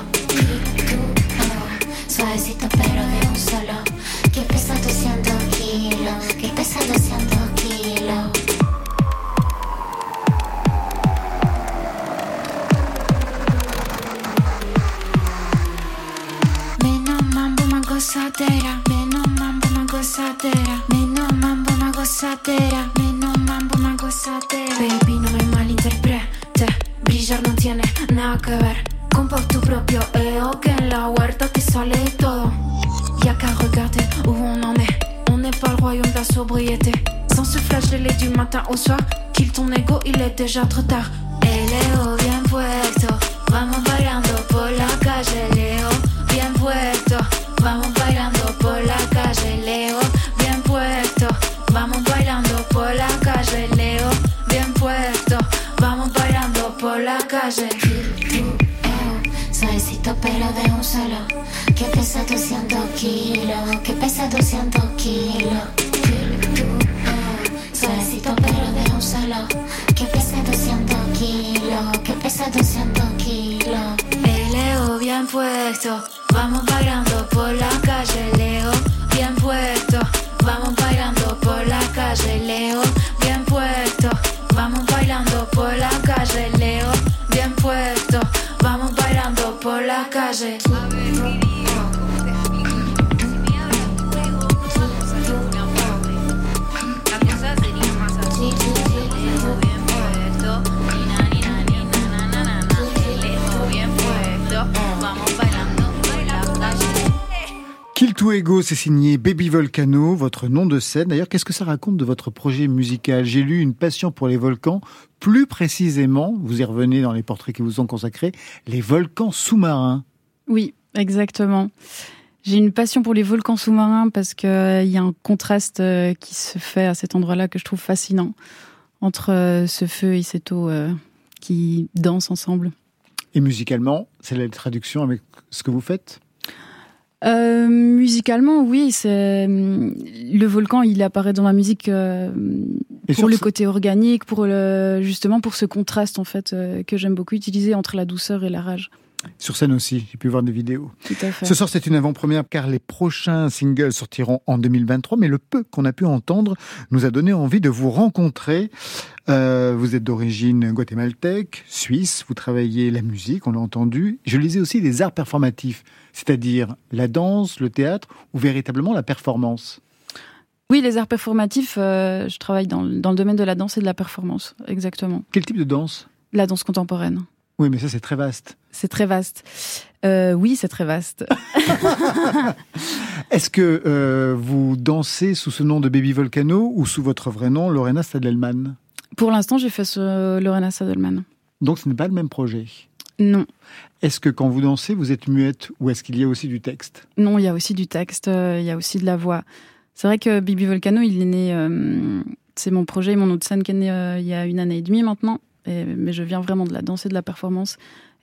Suavecito pero de un solo. Que pesado siento kilo. Que gozadera, menos mambo, una gozadera, Meno mambo, una gozadera. Déjà trop tard. Scène. D'ailleurs, qu'est-ce que ça raconte de votre projet musical? J'ai lu une passion pour les volcans, plus précisément, vous y revenez dans les portraits qui vous sont consacrés, les volcans sous-marins. Oui, exactement. J'ai une passion pour les volcans sous-marins parce qu'il y a un contraste euh, qui se fait à cet endroit-là que je trouve fascinant entre euh, ce feu et cette eau euh, qui dansent ensemble. Et musicalement, c'est la traduction avec ce que vous faites? Euh, musicalement, oui, c'est le volcan. Il apparaît dans ma musique euh, pour le ce- côté organique, pour le justement pour ce contraste en fait euh, que j'aime beaucoup utiliser entre la douceur et la rage. Sur scène aussi, j'ai pu voir des vidéos. Tout à fait. Ce soir, c'est une avant-première car les prochains singles sortiront en 2023, mais le peu qu'on a pu entendre nous a donné envie de vous rencontrer. Euh, vous êtes d'origine guatémaltèque, suisse, vous travaillez la musique, on l'a entendu. Je lisais aussi les arts performatifs, c'est-à-dire la danse, le théâtre ou véritablement la performance. Oui, les arts performatifs. euh, je travaille dans, dans le domaine de la danse et de la performance, exactement. Quel type de danse? La danse contemporaine. Oui, mais ça c'est très vaste. C'est très vaste. Euh, oui, c'est très vaste. Est-ce que euh, vous dansez sous ce nom de Baby Volcano ou sous votre vrai nom, Lorena Stadelman? Pour l'instant, j'ai fait ce Lorena Sadelman. Donc ce n'est pas le même projet? Non. Est-ce que quand vous dansez, vous êtes muette ou est-ce qu'il y a aussi du texte? Non, il y a aussi du texte, euh, il y a aussi de la voix. C'est vrai que Bibi Volcano, il est né. euh, c'est mon projet, mon autre scène qui est né euh, il y a une année et demie maintenant. Et- mais je viens vraiment de la danse et de la performance.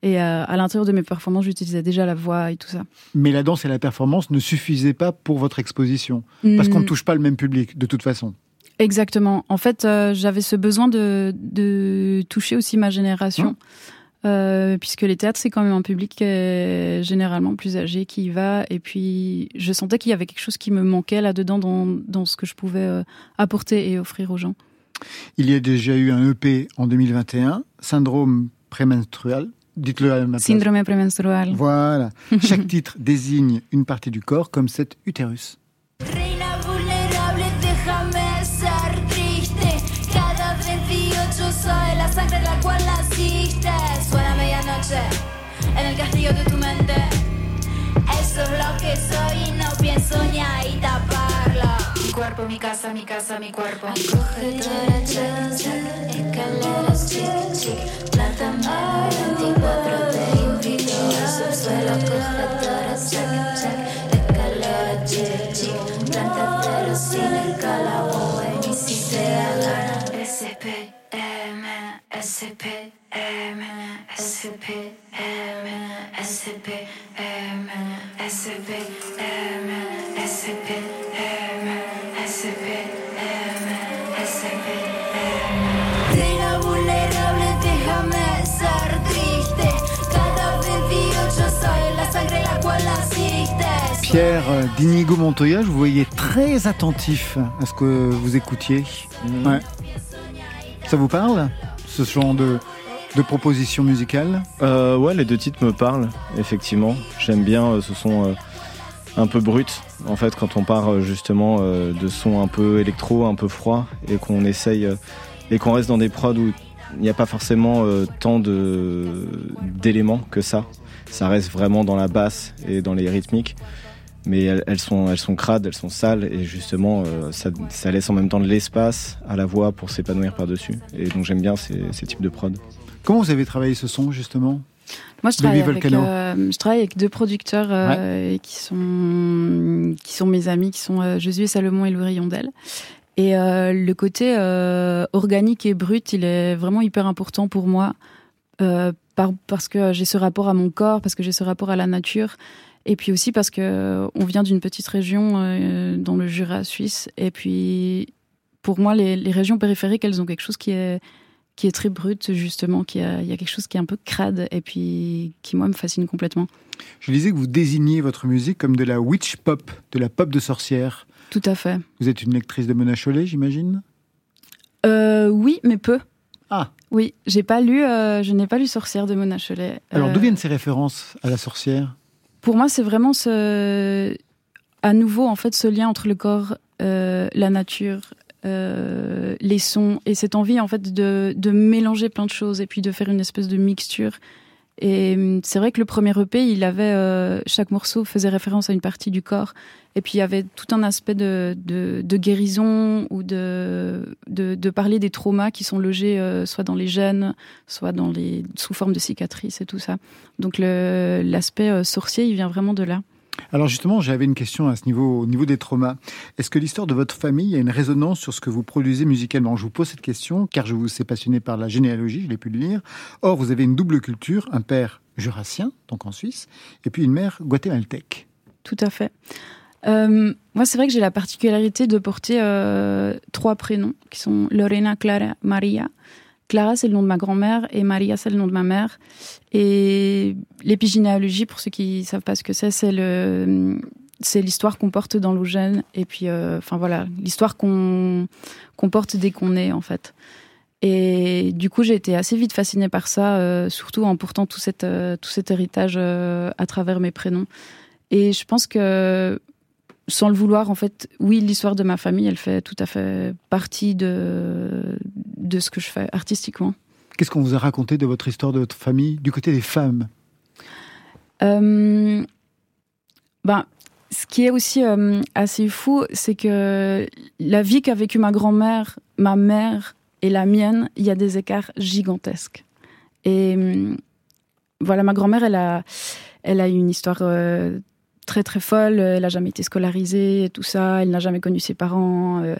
Et à l'intérieur de mes performances, j'utilisais déjà la voix et tout ça. Mais la danse et la performance ne suffisaient pas pour votre exposition? Parce qu'on ne touche pas le même public, de toute façon. Exactement. En fait, euh, j'avais ce besoin de, de toucher aussi ma génération. Euh, puisque les théâtres, c'est quand même un public est généralement plus âgé qui y va. Et puis, je sentais qu'il y avait quelque chose qui me manquait là-dedans dans, dans ce que je pouvais euh, apporter et offrir aux gens. Il y a déjà eu un EP en 2021, Syndrome prémenstruel. Dites-le à ma. Syndrome prémenstruel. Voilà. Chaque titre désigne une partie du corps, comme cet utérus. Mi casa, mi casa, mi cuerpo. Acogedora, check. Escaleras, chic, chic. Planta 24, te invito al subsuelo. Acogedora, check, check. Escalera, chic, chic. Plántatelo sin escala, boy. Ni si te da gana. SPM, SPM, SPM, SPM, SPM, SPM, SPM, SPM. Reina vulnerable, déjame ser triste. Cada 28 soy la sangre la cual naciste. Pierre d'Inigo Montoya, je vous voyais très attentif à ce que vous écoutiez. Ouais. Ça vous parle Ce genre de, de proposition musicale? Euh, ouais, les deux titres me parlent, effectivement. J'aime bien euh, ce son euh, un peu brut. En fait, quand on part euh, justement euh, de sons un peu électro, un peu froid, et qu'on essaye euh, et qu'on reste dans des prods où il n'y a pas forcément tant d'éléments que ça. Ça reste vraiment dans la basse et dans les rythmiques. Mais elles, sont, crades, elles sont sales, et justement, ça, laisse en même temps de l'espace à la voix pour s'épanouir par-dessus. Et donc j'aime bien ces, ces types de prod. Comment vous avez travaillé ce son, justement? Moi, je travaille, avec, euh, je travaille avec deux producteurs euh, qui, sont, qui sont mes amis, qui sont euh, Josué Salomon et Louis Rondel. Et euh, le côté organique et brut, il est vraiment hyper important pour moi par- parce que j'ai ce rapport à mon corps, parce que j'ai ce rapport à la nature. Et puis aussi parce que on vient d'une petite région dans le Jura suisse. Et puis pour moi, les, les régions périphériques, elles ont quelque chose qui est qui est très brut justement, qui a, il y a quelque chose qui est un peu crade et puis qui moi me fascine complètement. Je disais que vous désigniez votre musique comme de la witch pop, de la pop de sorcière. Tout à fait. Vous êtes une lectrice de Mona Chollet, j'imagine? Euh, oui, mais peu. Ah. Oui, j'ai pas lu, euh, je n'ai pas lu Sorcière de Mona Chollet. Alors Euh, d'où viennent ces références à la sorcière? Pour moi, c'est vraiment ce, à nouveau en fait, ce lien entre le corps, euh, la nature, euh, les sons et cette envie en fait de, de mélanger plein de choses et puis de faire une espèce de mixture. Et hum, c'est vrai que le premier EP, il avait euh, chaque morceau faisait référence à une partie du corps, et puis il y avait tout un aspect de, de, de guérison ou de, de, parler des traumas qui sont logés euh, soit dans les gènes, soit dans les sous forme de cicatrices et tout ça. Donc l'aspect euh, sorcier, il vient vraiment de là. Alors justement, j'avais une question à ce niveau, au niveau des traumas. Est-ce que l'histoire de votre famille a une résonance sur ce que vous produisez musicalement? Je vous pose cette question car je vous sais passionné par la généalogie, je l'ai pu le lire. Or, vous avez une double culture, un père jurassien, donc en Suisse, et puis une mère guatémaltèque. Tout à fait. Euh, moi, c'est vrai que j'ai la particularité de porter euh, trois prénoms qui sont Lorena, Clara, Maria. Clara, c'est le nom de ma grand-mère et Maria, c'est le nom de ma mère. Et l'épigénéalogie, pour ceux qui ne savent pas ce que c'est, c'est l'histoire qu'on porte dans nos gènes et puis euh, enfin voilà l'histoire qu'on porte dès qu'on est en fait et du coup j'ai été assez vite fascinée par ça euh, surtout en portant tout cet euh, cet héritage à travers mes prénoms et je pense que sans le vouloir, en fait, oui, l'histoire de ma famille, elle fait tout à fait partie de, de ce que je fais artistiquement. Qu'est-ce qu'on vous a raconté de votre histoire de votre famille du côté des femmes? Euh, ben, ce qui est aussi euh, assez fou, c'est que la vie qu'a vécue ma grand-mère, ma mère et la mienne, il y a des écarts gigantesques. Et hum, voilà, ma grand-mère, elle a, elle a eu une histoire euh, très très folle. Elle a jamais été scolarisée, et tout ça. Elle n'a jamais connu ses parents. euh,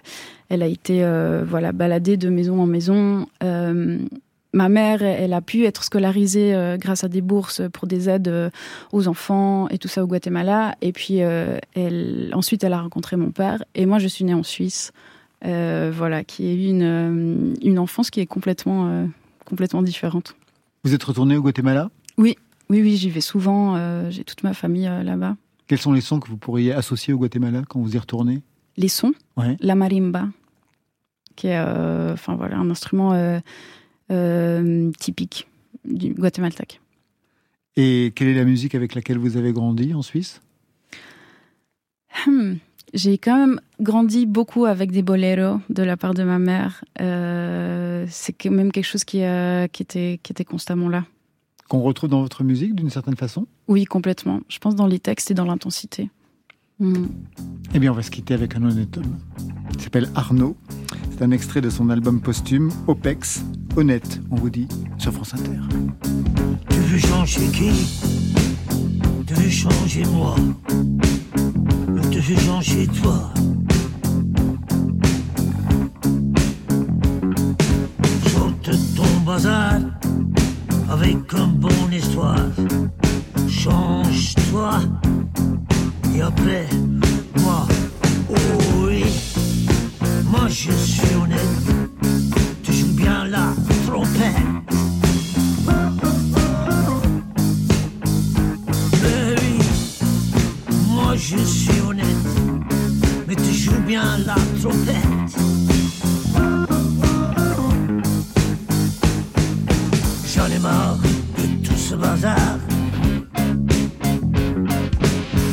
elle a été euh, voilà baladée de maison en maison. Euh, ma mère, elle a pu être scolarisée euh, grâce à des bourses pour des aides euh, aux enfants et tout ça au Guatemala. Et puis euh, elle, ensuite, elle a rencontré mon père. Et moi, je suis née en Suisse. Euh, voilà, qui a eu une, euh, une enfance qui est complètement euh, complètement différente. Vous êtes retourné au Guatemala? Oui, oui, oui, j'y vais souvent. euh, J'ai toute ma famille euh, là-bas. Quels sont les sons que vous pourriez associer au Guatemala quand vous y retournez? Les sons, Ouais. la marimba, qui est euh, enfin voilà un instrument euh, euh, typique du guatémaltèque. Et quelle est la musique avec laquelle vous avez grandi en Suisse? Hmm. J'ai quand même grandi beaucoup avec des boleros de la part de ma mère. Euh, c'est quand même quelque chose qui, euh, qui, était, qui était constamment là. Qu'on retrouve dans votre musique d'une certaine façon Oui, complètement. Je pense dans les textes et dans l'intensité. Hmm. Eh bien, on va se quitter avec un honnête homme. Il s'appelle Arnaud. C'est un extrait de son album posthume, OPEX. Honnête, on vous dit, sur France Inter. Tu veux changer qui? Tu veux changer moi Ou tu veux changer toi Sorte ton bazar avec une bonne histoire. Change-toi et après moi. Oh oui, moi je suis honnête. Tu joues bien la trompette. Mais oui, moi je suis honnête, mais tu joues bien la trompette.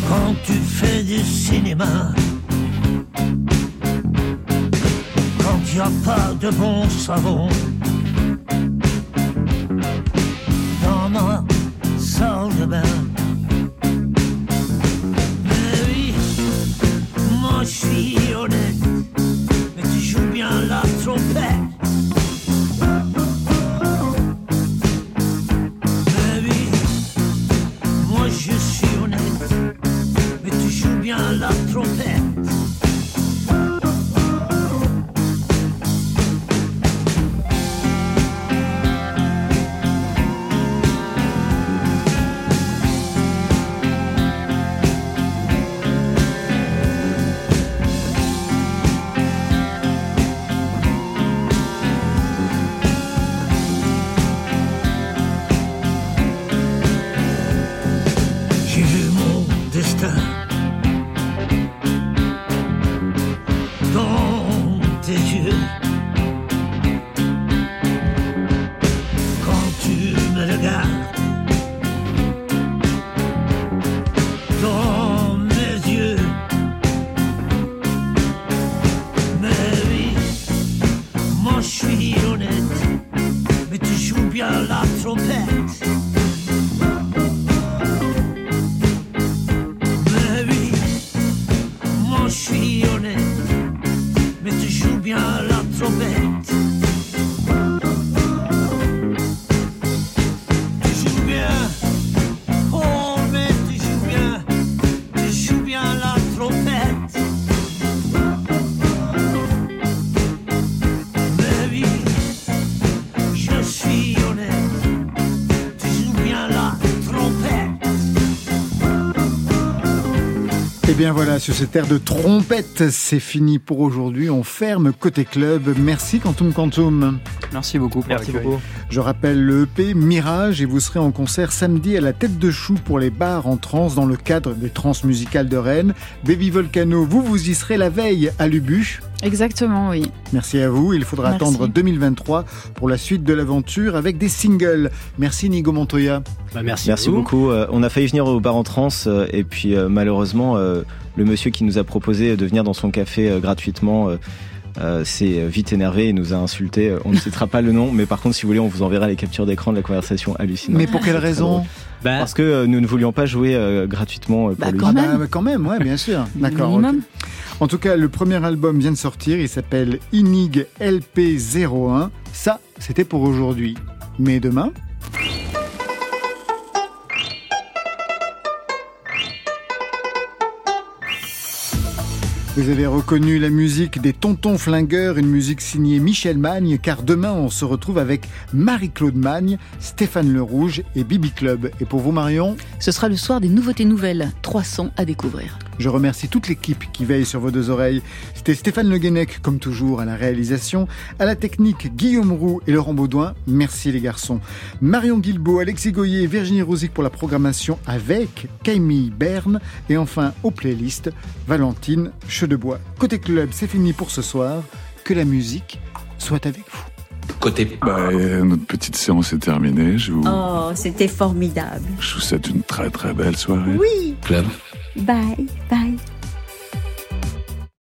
Quand tu fais du cinéma, quand il n'y a pas de bon savon dans ma salle de bain. Mais oui, moi je suis honnête, mais tu joues bien la trompette. Bien voilà, sur cette air de trompette, c'est fini pour aujourd'hui. On ferme côté club. Merci Quantum Quantum. Merci beaucoup pour Merci beaucoup. Je rappelle le EP Mirage et vous serez en concert samedi à la tête de chou pour les bars en trance dans le cadre des trans musicales de Rennes. Baby Volcano, vous vous y serez la veille à Lubu. Exactement, oui. Merci à vous. Il faudra Merci. attendre 2023 pour la suite de l'aventure avec des singles. Merci Nigo Montoya. Bah, merci. Beaucoup. Euh, on a failli venir au bar en trans euh, et puis euh, malheureusement le monsieur qui nous a proposé de venir dans son café euh, gratuitement euh, euh, s'est vite énervé et nous a insulté. On ne citera pas le nom, mais par contre si vous voulez on vous enverra les captures d'écran de la conversation hallucinante. Mais pour quelle raison drôle. Parce que euh, nous ne voulions pas jouer euh, gratuitement euh, pour lui. Ah bah, quand même, ouais, bien sûr. D'accord. En tout cas, le premier album vient de sortir. Il s'appelle Inig LP01. Ça, c'était pour aujourd'hui. Mais demain. Vous avez reconnu la musique des Tontons Flingueurs, une musique signée Michel Magne, car demain on se retrouve avec Marie-Claude Magne, Stéphane Le Rouge et Bibi Club. Et pour vous Marion Ce sera le soir des nouveautés nouvelles. Trois sons à découvrir. je remercie toute l'équipe qui veille sur vos deux oreilles. C'était Stéphane Le Guenec, comme toujours, à la réalisation, à la technique, Guillaume Roux et Laurent Baudouin. Merci les garçons. Marion Guilbeault, Alexis Goyer et Virginie Rosic pour la programmation avec Camille Berne. Et enfin, aux playlists, Valentine Chedebois. Côté club, c'est fini pour ce soir. Que la musique soit avec vous. Côté. Bah, euh, notre petite séance est terminée. Je vous, Oh, c'était formidable. je vous souhaite une très très belle soirée. Oui. Club. Bye, bye.